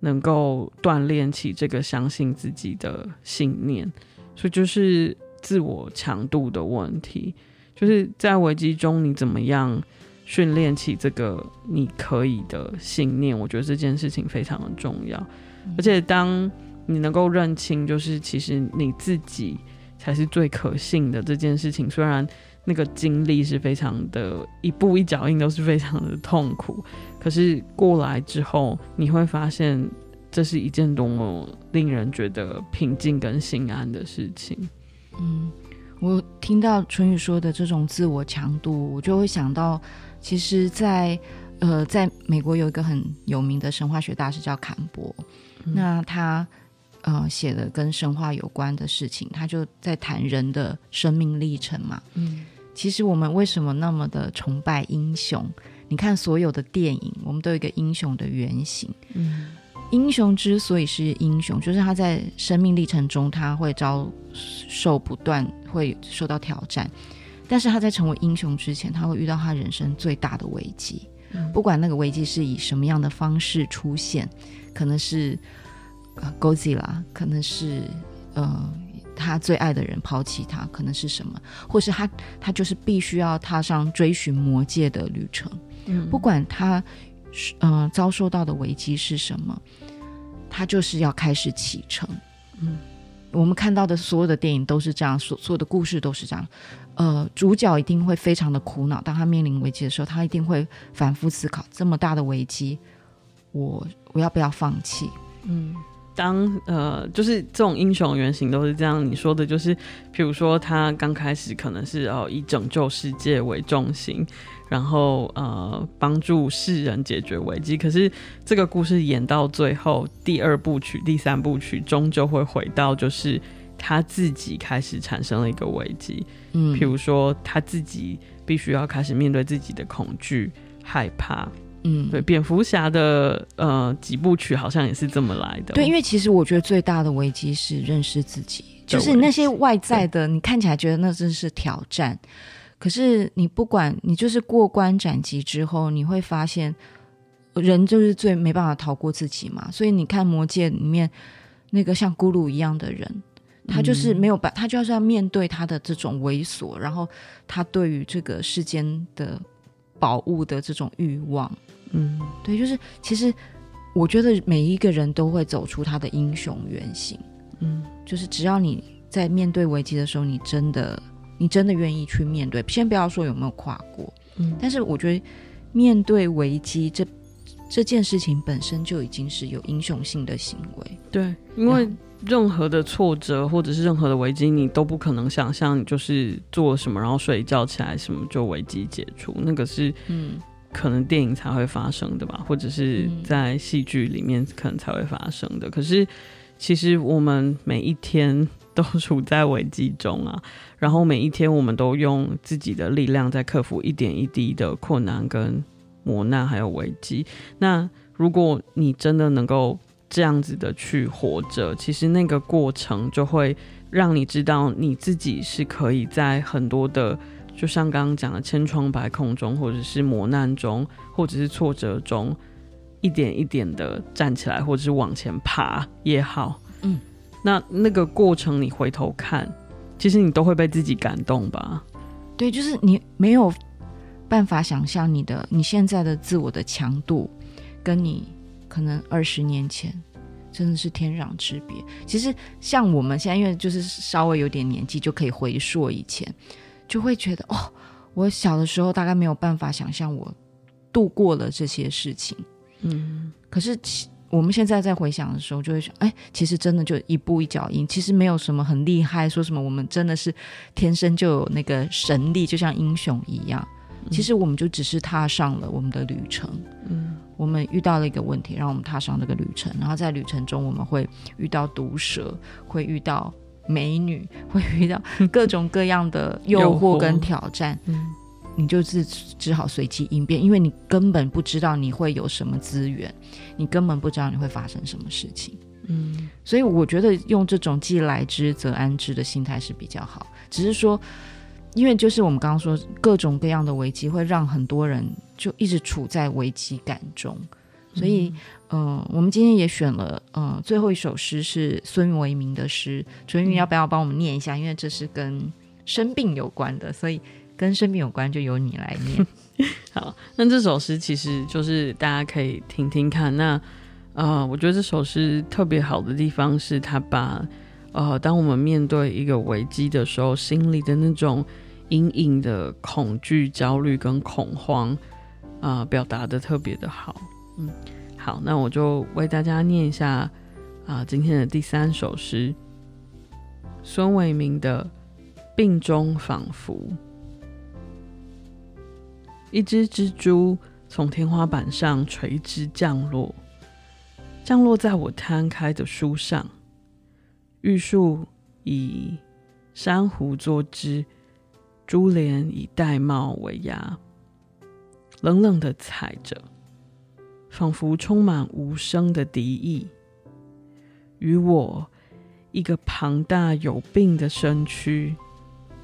能够锻炼起这个相信自己的信念，所以就是。自我强度的问题，就是在危机中，你怎么样训练起这个你可以的信念？我觉得这件事情非常的重要。而且，当你能够认清，就是其实你自己才是最可信的这件事情，虽然那个经历是非常的一步一脚印，都是非常的痛苦，可是过来之后，你会发现这是一件多么令人觉得平静跟心安的事情。嗯，我听到春雨说的这种自我强度，我就会想到，其实在，在呃，在美国有一个很有名的神话学大师叫坎伯，嗯、那他呃写的跟神话有关的事情，他就在谈人的生命历程嘛。嗯，其实我们为什么那么的崇拜英雄？你看所有的电影，我们都有一个英雄的原型。嗯。英雄之所以是英雄，就是他在生命历程中，他会遭受不断，会受到挑战。但是他在成为英雄之前，他会遇到他人生最大的危机。嗯、不管那个危机是以什么样的方式出现，可能是啊 Godzilla，可能是呃他最爱的人抛弃他，可能是什么，或是他他就是必须要踏上追寻魔界的旅程。嗯，不管他嗯、呃、遭受到的危机是什么，他就是要开始启程。嗯，我们看到的所有的电影都是这样，所所有的故事都是这样。呃，主角一定会非常的苦恼，当他面临危机的时候，他一定会反复思考：这么大的危机，我我要不要放弃？嗯。当呃，就是这种英雄原型都是这样。你说的就是，比如说他刚开始可能是哦以拯救世界为重心，然后呃帮助世人解决危机。可是这个故事演到最后，第二部曲、第三部曲终究会回到，就是他自己开始产生了一个危机。嗯，譬如说他自己必须要开始面对自己的恐惧、害怕。嗯，对，蝙蝠侠的呃几部曲好像也是这么来的。对，因为其实我觉得最大的危机是认识自己，就是那些外在的，你看起来觉得那真是挑战，可是你不管你就是过关斩棘之后，你会发现人就是最没办法逃过自己嘛。所以你看魔戒里面那个像咕噜一样的人，他就是没有办，他就是要面对他的这种猥琐，然后他对于这个世间的宝物的这种欲望。嗯，对，就是其实我觉得每一个人都会走出他的英雄原型。嗯，就是只要你在面对危机的时候，你真的你真的愿意去面对，先不要说有没有跨过。嗯，但是我觉得面对危机这这件事情本身就已经是有英雄性的行为。对，因为任何的挫折或者是任何的危机，你都不可能想象你就是做了什么，然后睡一觉起来什么就危机解除，那个是嗯。可能电影才会发生的吧，或者是在戏剧里面可能才会发生的。嗯、可是，其实我们每一天都处在危机中啊，然后每一天我们都用自己的力量在克服一点一滴的困难跟磨难，还有危机。那如果你真的能够这样子的去活着，其实那个过程就会让你知道你自己是可以在很多的。就像刚刚讲的，千疮百孔中，或者是磨难中，或者是挫折中，一点一点的站起来，或者是往前爬也好，嗯，那那个过程你回头看，其实你都会被自己感动吧？对，就是你没有办法想象你的你现在的自我的强度，跟你可能二十年前真的是天壤之别。其实像我们现在，因为就是稍微有点年纪，就可以回溯以前。就会觉得哦，我小的时候大概没有办法想象我度过了这些事情，嗯，可是我们现在在回想的时候，就会想，哎，其实真的就一步一脚印，其实没有什么很厉害，说什么我们真的是天生就有那个神力，就像英雄一样。其实我们就只是踏上了我们的旅程，嗯，我们遇到了一个问题，让我们踏上这个旅程，然后在旅程中我们会遇到毒蛇，会遇到。美女会遇到各种各样的诱惑。跟挑战，嗯，你就是只好随机应变，因为你根本不知道你会有什么资源，你根本不知道你会发生什么事情，嗯，所以我觉得用这种既来之则安之的心态是比较好。只是说，因为就是我们刚刚说各种各样的危机会让很多人就一直处在危机感中，所以。嗯我们今天也选了，呃，最后一首诗是孙维民的诗。淳于要不要帮我们念一下？因为这是跟生病有关的，所以跟生病有关就由你来念。[LAUGHS] 好，那这首诗其实就是大家可以听听看。那呃，我觉得这首诗特别好的地方是，他把呃，当我们面对一个危机的时候，心里的那种隐隐的恐惧、焦虑跟恐慌啊、呃，表达的特别的好。嗯。好，那我就为大家念一下啊、呃，今天的第三首诗，孙维明的《病中仿佛》。一只蜘蛛从天花板上垂直降落，降落在我摊开的书上。玉树以珊瑚作枝，珠帘以玳瑁为芽，冷冷的踩着。仿佛充满无声的敌意，与我一个庞大有病的身躯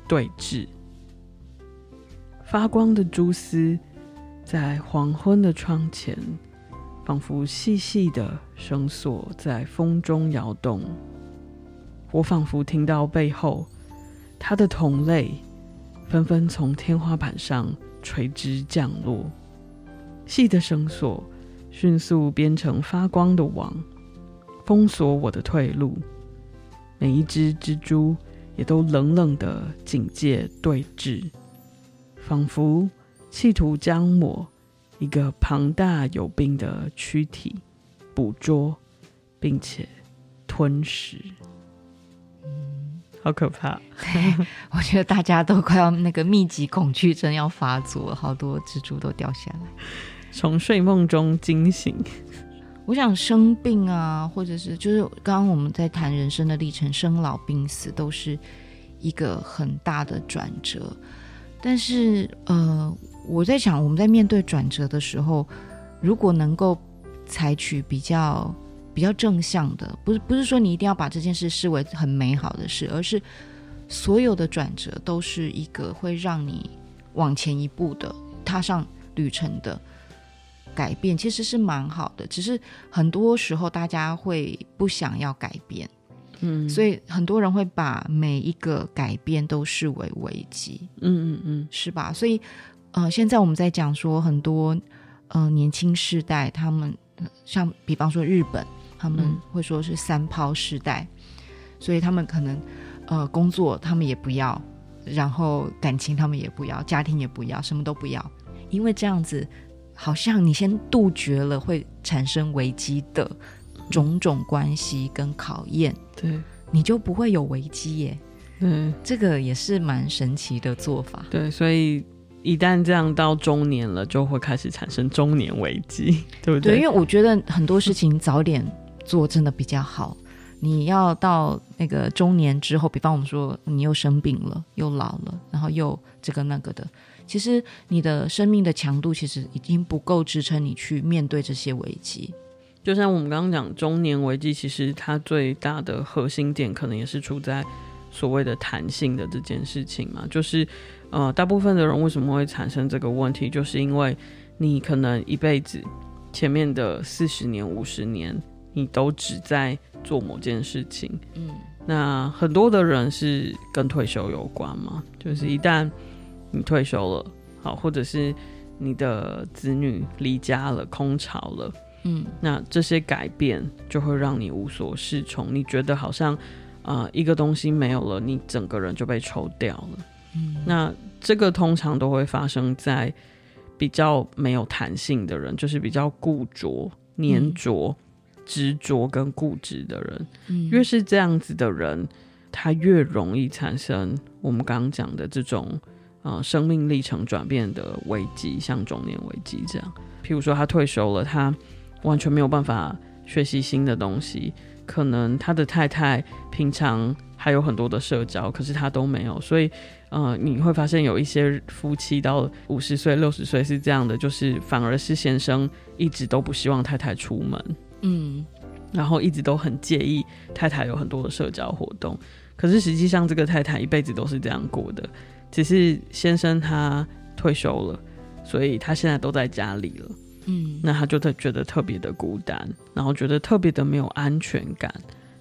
对峙。发光的蛛丝在黄昏的窗前，仿佛细细的绳索在风中摇动。我仿佛听到背后他的同类纷纷从天花板上垂直降落，细的绳索迅速编成发光的网，封锁我的退路。每一只蜘蛛也都冷冷的警戒对峙，仿佛企图将我一个庞大有病的躯体捕捉，并且吞噬。嗯，好可怕！[LAUGHS] 我觉得大家都快要那个密集恐惧症要发作，好多蜘蛛都掉下来，从睡梦中惊醒。我想生病啊，或者是就是刚刚我们在谈人生的历程，生老病死都是一个很大的转折。但是呃，我在想，我们在面对转折的时候，如果能够采取比较比较正向的，不是不是说你一定要把这件事视为很美好的事，而是所有的转折都是一个会让你往前一步的，踏上旅程的。改变其实是蛮好的，只是很多时候大家会不想要改变，嗯，所以很多人会把每一个改变都视为危机，嗯嗯嗯，是吧？所以，呃，现在我们在讲说很多呃年轻世代，他们像比方说日本，他们会说是三抛世代，嗯，所以他们可能呃工作他们也不要，然后感情他们也不要，家庭也不要，什么都不要，因为这样子。好像你先杜绝了会产生危机的种种关系跟考验，对，你就不会有危机耶。嗯，这个也是蛮神奇的做法。对，所以一旦这样到中年了，就会开始产生中年危机，[LAUGHS] 对不对？对，因为我觉得很多事情早点做真的比较好。你要到那个中年之后，比方我们说你又生病了，又老了，然后又这个那个的。其实你的生命的强度其实已经不够支撑你去面对这些危机。就像我们刚刚讲中年危机，其实它最大的核心点可能也是出在所谓的弹性的这件事情嘛。就是呃，大部分的人为什么会产生这个问题，就是因为你可能一辈子前面的四十年、五十年，你都只在做某件事情。嗯，那很多的人是跟退休有关嘛，就是一旦你退休了，好，或者是你的子女离家了，空巢了，嗯，那这些改变就会让你无所适从，你觉得好像啊、呃，一个东西没有了，你整个人就被抽掉了，嗯，那这个通常都会发生在比较没有弹性的人，就是比较固着、黏着、执着跟固执的人，嗯，越是这样子的人，他越容易产生我们刚刚讲的这种。呃，生命历程转变的危机，像中年危机这样。譬如说，他退休了，他完全没有办法学习新的东西。可能他的太太平常还有很多的社交，可是他都没有。所以，呃，你会发现有一些夫妻到五十岁、六十岁是这样的，就是反而是先生一直都不希望太太出门，嗯，然后一直都很介意太太有很多的社交活动。可是实际上，这个太太一辈子都是这样过的。只是先生他退休了，所以他现在都在家里了。嗯，那他就特觉得特别的孤单，然后觉得特别的没有安全感，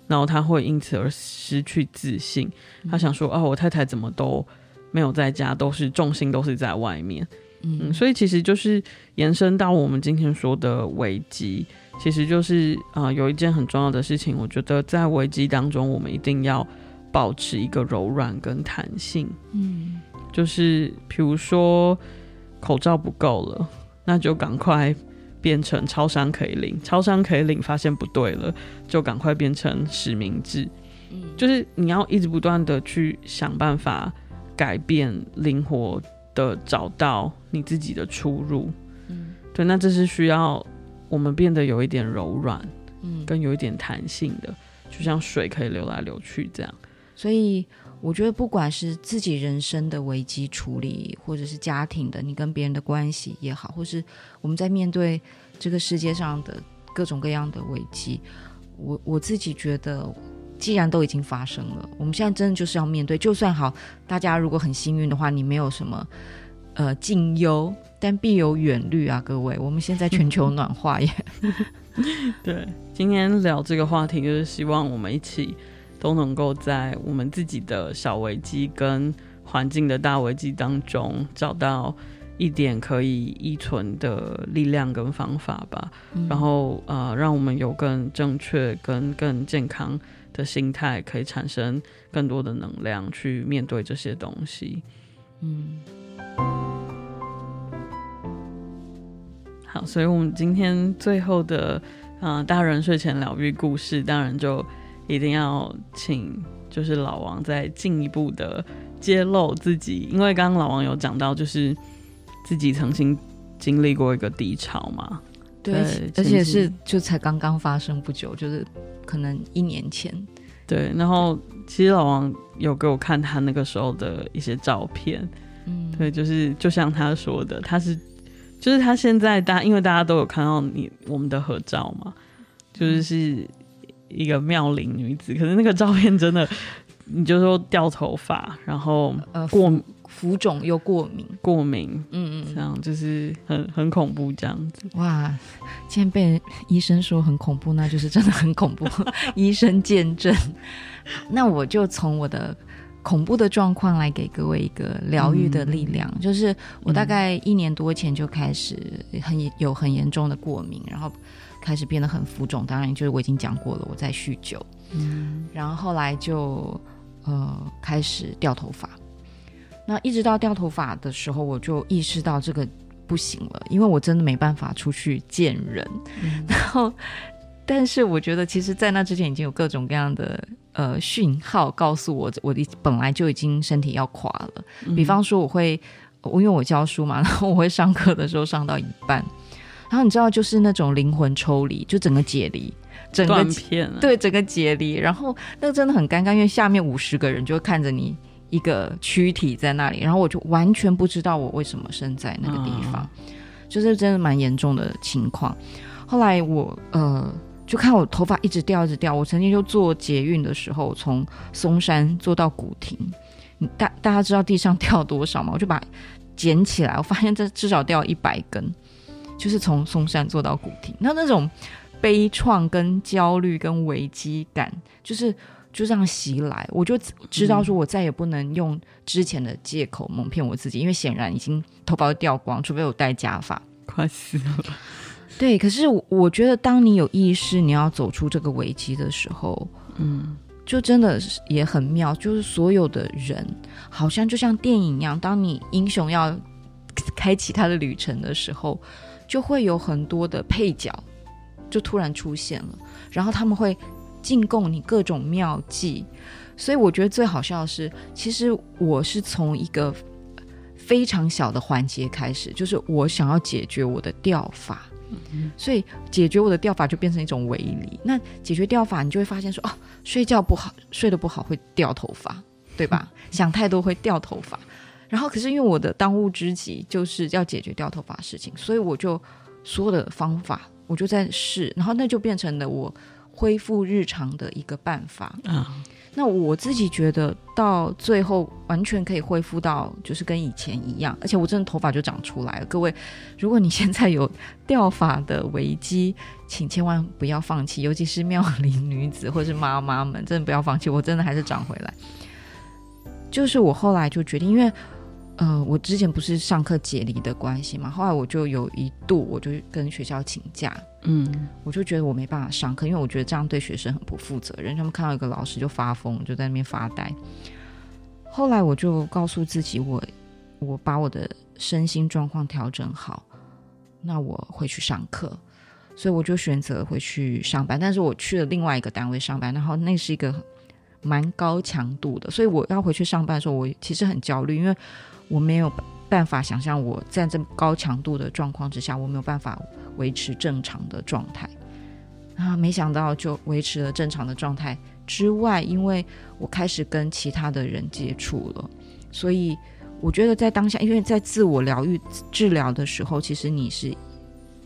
然后他会因此而失去自信。他想说：“啊，我太太怎么都没有在家，都是重心都是在外面。”嗯，所以其实就是延伸到我们今天说的危机，其实就是啊、呃，有一件很重要的事情，我觉得在危机当中，我们一定要。保持一个柔软跟弹性，嗯，就是比如说口罩不够了，那就赶快变成超商可以领，超商可以领，发现不对了，就赶快变成实名制，嗯，就是你要一直不断的去想办法改变，灵活的找到你自己的出入，嗯，对，那这是需要我们变得有一点柔软，嗯，跟有一点弹性的，就像水可以流来流去这样。所以我觉得，不管是自己人生的危机处理，或者是家庭的，你跟别人的关系也好，或是我们在面对这个世界上的各种各样的危机，我我自己觉得，既然都已经发生了，我们现在真的就是要面对。就算好，大家如果很幸运的话，你没有什么呃近忧，但必有远虑啊，各位。我们现在全球暖化耶。[LAUGHS] 对，今天聊这个话题，就是希望我们一起。都能够在我们自己的小危机跟环境的大危机当中找到一点可以依存的力量跟方法吧，嗯、然后呃，让我们有更正确跟更健康的心态，可以产生更多的能量去面对这些东西。嗯，好，所以我们今天最后的呃大人睡前疗愈故事，当然就一定要请就是老王再进一步的。揭露自己，因为刚刚老王有讲到，就是自己曾经经历过一个低潮嘛，对，而且是就才刚刚发生不久，就是可能一年前。对，然后其实老王有给我看他那个时候的一些照片，嗯，对，就是就像他说的，他是就是他现在大，因为大家都有看到你我们的合照嘛，就是是一个妙龄女子，可是那个照片真的。你就说掉头发，然后过呃浮肿又过敏，过敏，嗯嗯，这样就是很很恐怖这样子。哇，今天被医生说很恐怖，那就是真的很恐怖。[LAUGHS] 医生见证。那我就从我的恐怖的状况来给各位一个疗愈的力量，嗯、就是我大概一年多前就开始很有很严重的过敏，然后开始变得很浮肿。当然，就是我已经讲过了，我在酗酒，嗯，然后后来就。呃，开始掉头发，那一直到掉头发的时候，我就意识到这个不行了，因为我真的没办法出去见人。嗯、[LAUGHS] 然后，但是我觉得，其实，在那之前已经有各种各样的呃讯号告诉我，我的本来就已经身体要垮了。嗯、比方说，我会，我因为我教书嘛，然后我会上课的时候上到一半，然后你知道，就是那种灵魂抽离，就整个解离。整个片对整个解离，然后那个真的很尴尬，因为下面五十个人就会看着你一个躯体在那里，然后我就完全不知道我为什么生在那个地方，哦、就是真的蛮严重的情况。后来我呃就看我头发一直掉一直掉，我曾经就坐捷运的时候从松山坐到古亭，大大家知道地上掉多少吗？我就把捡起来，我发现这至少掉一百根，就是从松山坐到古亭，那那种。悲怆、跟焦虑、跟危机感，就是就这样袭来，我就知道说，我再也不能用之前的借口蒙骗我自己，因为显然已经头发都掉光，除非我戴假发，快死了。对，可是我觉得，当你有意识你要走出这个危机的时候，嗯，就真的也很妙，就是所有的人好像就像电影一样，当你英雄要开启他的旅程的时候，就会有很多的配角。就突然出现了，然后他们会进贡你各种妙计，所以我觉得最好笑的是，其实我是从一个非常小的环节开始，就是我想要解决我的掉发，嗯、所以解决我的掉发就变成一种围篱。那解决掉发，你就会发现说，哦，睡觉不好，睡得不好会掉头发，对吧？嗯、[LAUGHS] 想太多会掉头发。然后可是因为我的当务之急就是要解决掉头发事情，所以我就所有的方法。我就在试，然后那就变成了我恢复日常的一个办法啊。嗯、那我自己觉得到最后完全可以恢复到就是跟以前一样，而且我真的头发就长出来了。各位，如果你现在有掉发的危机，请千万不要放弃，尤其是妙龄女子或是妈妈们，真的不要放弃。我真的还是长回来。就是我后来就决定，因为。呃，我之前不是上课解离的关系嘛，后来我就有一度，我就跟学校请假，嗯，我就觉得我没办法上课，因为我觉得这样对学生很不负责任。他们看到一个老师就发疯，就在那边发呆。后来我就告诉自己我，我我把我的身心状况调整好，那我会去上课，所以我就选择回去上班。但是我去了另外一个单位上班，然后那是一个蛮高强度的，所以我要回去上班的时候，我其实很焦虑，因为。我没有办法想象我在这么高强度的状况之下，我没有办法维持正常的状态啊！没想到就维持了正常的状态之外，因为我开始跟其他的人接触了，所以我觉得在当下，因为在自我疗愈治疗的时候，其实你是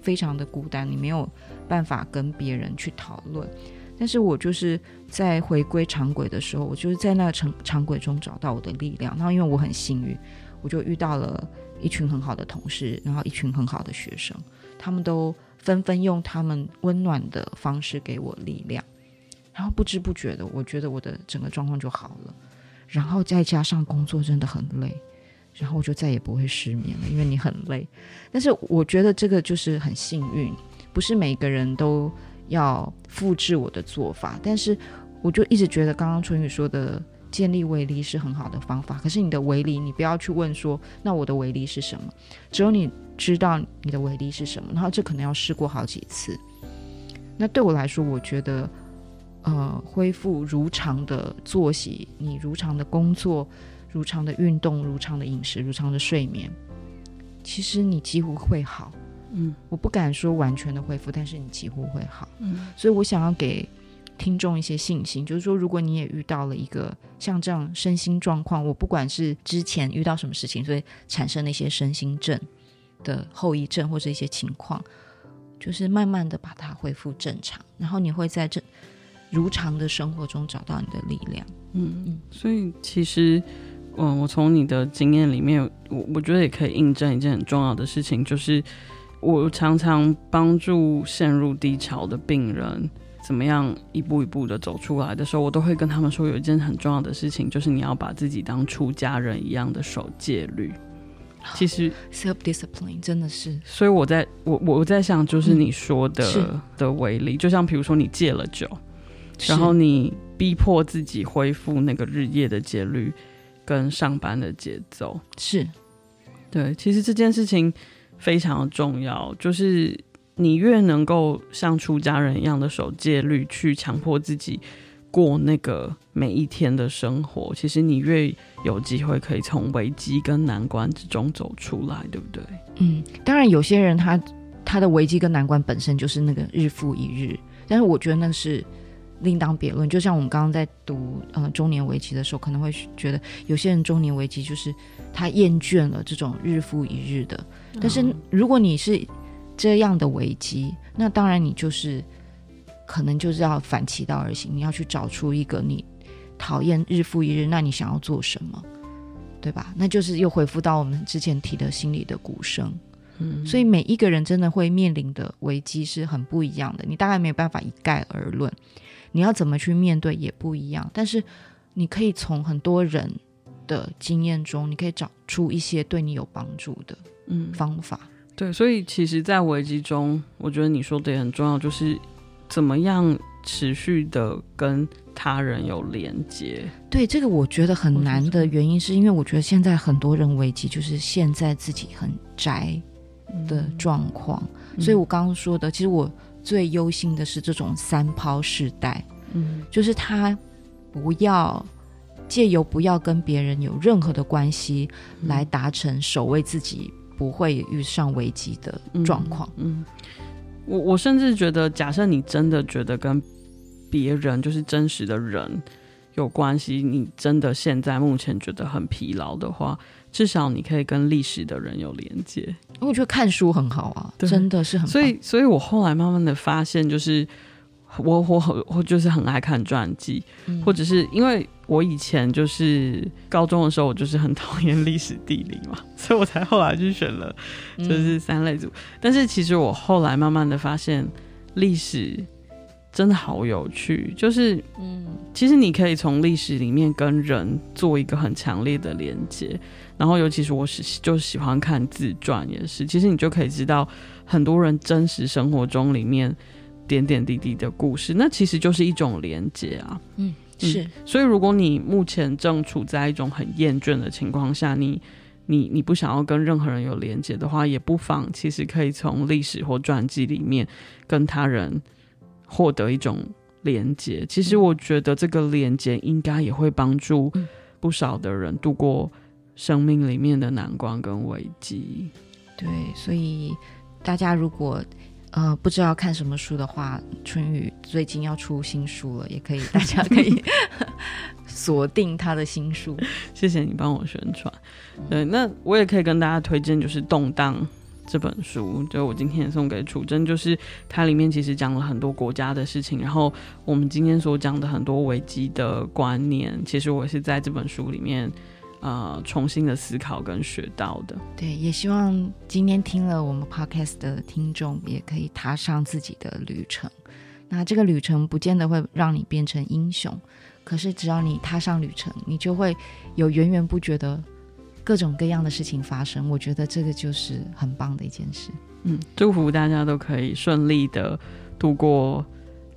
非常的孤单，你没有办法跟别人去讨论。但是我就是在回归常轨的时候，我就是在那个常常轨中找到我的力量。那因为我很幸运。我就遇到了一群很好的同事，然后一群很好的学生，他们都纷纷用他们温暖的方式给我力量。然后不知不觉的，我觉得我的整个状况就好了。然后再加上工作真的很累，然后我就再也不会失眠了，因为你很累。但是我觉得这个就是很幸运，不是每个人都要复制我的做法。但是我就一直觉得刚刚春雨说的建立围篱是很好的方法。可是你的围篱，你不要去问说，那我的围篱是什么？只有你知道你的围篱是什么，然后这可能要试过好几次。那对我来说，我觉得。呃，恢复如常的作息，你如常的工作，如常的运动，如常的饮食，如常的睡眠，其实你几乎会好。嗯，我不敢说完全的恢复，但是你几乎会好。嗯，所以我想要给听众一些信心，就是说，如果你也遇到了一个像这样身心状况，我不管是之前遇到什么事情，所以产生了一些身心症的后遗症或者一些情况，就是慢慢的把它恢复正常，然后你会在这。如常的生活中找到你的力量，嗯嗯，所以其实，嗯，我从你的经验里面，我我觉得也可以印证一件很重要的事情，就是我常常帮助陷入低潮的病人，怎么样一步一步的走出来的时候，我都会跟他们说，有一件很重要的事情，就是你要把自己当出家人一样的守戒律。其实 self discipline 真的是，所以我在我我在想，就是你说的、嗯、的为例，就像比如说你戒了酒。然后你逼迫自己恢复那个日夜的节律，跟上班的节奏，是对。其实这件事情非常重要，就是你越能够像出家人一样的守戒律，去强迫自己过那个每一天的生活，其实你越有机会可以从危机跟难关之中走出来，对不对？嗯，当然有些人他他的危机跟难关本身就是那个日复一日，但是我觉得那是。另当别论，就像我们刚刚在读呃中年危机的时候，可能会觉得有些人中年危机就是他厌倦了这种日复一日的。但是如果你是这样的危机，那当然你就是可能就是要反其道而行，你要去找出一个你讨厌日复一日，那你想要做什么，对吧？那就是又回复到我们之前提的心理的鼓声。嗯，所以每一个人真的会面临的危机是很不一样的，你大概没有办法一概而论。你要怎么去面对也不一样，但是你可以从很多人的经验中，你可以找出一些对你有帮助的嗯方法。嗯，对，所以其实，在危机中，我觉得你说的也很重要，就是怎么样持续的跟他人有连接。对，这个我觉得很难的原因，是因为我觉得现在很多人危机就是现在自己很宅的状况，嗯，所以我刚刚说的，其实我。最忧心的是这种三抛世代，嗯，就是他不要借由不要跟别人有任何的关系，来达成守卫自己不会遇上危机的状况。嗯，嗯，我我甚至觉得，假设你真的觉得跟别人就是真实的人有关系，你真的现在目前觉得很疲劳的话。至少你可以跟历史的人有连接，我觉得看书很好啊，真的是很。所以，所以我后来慢慢的发现，就是我我我就是很爱看传记，嗯，或者是因为我以前就是高中的时候，我就是很 [LAUGHS] 讨厌历史地理嘛，所以我才后来就选了就是三类组，嗯。但是其实我后来慢慢的发现，历史真的好有趣，就是嗯，其实你可以从历史里面跟人做一个很强烈的连接。然后，尤其是我是就喜欢看自传，也是。其实你就可以知道很多人真实生活中里面点点滴滴的故事，那其实就是一种连接啊。嗯，是。所以，如果你目前正处在一种很厌倦的情况下，你你你不想要跟任何人有连接的话，也不妨其实可以从历史或传记里面跟他人获得一种连接。其实，我觉得这个连接应该也会帮助不少的人度过。生命里面的难关跟危机，对，所以大家如果呃不知道看什么书的话，春雨最近要出新书了，也可以，大家可以 [LAUGHS] 锁定他的新书。[LAUGHS] 谢谢你帮我宣传。对，那我也可以跟大家推荐，就是《动荡》这本书，就我今天送给楚真，就是它里面其实讲了很多国家的事情，然后我们今天所讲的很多危机的观念，其实我是在这本书里面。呃，重新的思考跟学到的，对，也希望今天听了我们 podcast 的听众也可以踏上自己的旅程。那这个旅程不见得会让你变成英雄，可是只要你踏上旅程，你就会有源源不绝的各种各样的事情发生。我觉得这个就是很棒的一件事。嗯，祝福大家都可以顺利的度过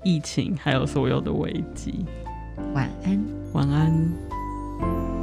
疫情，还有所有的危机。晚安，晚安。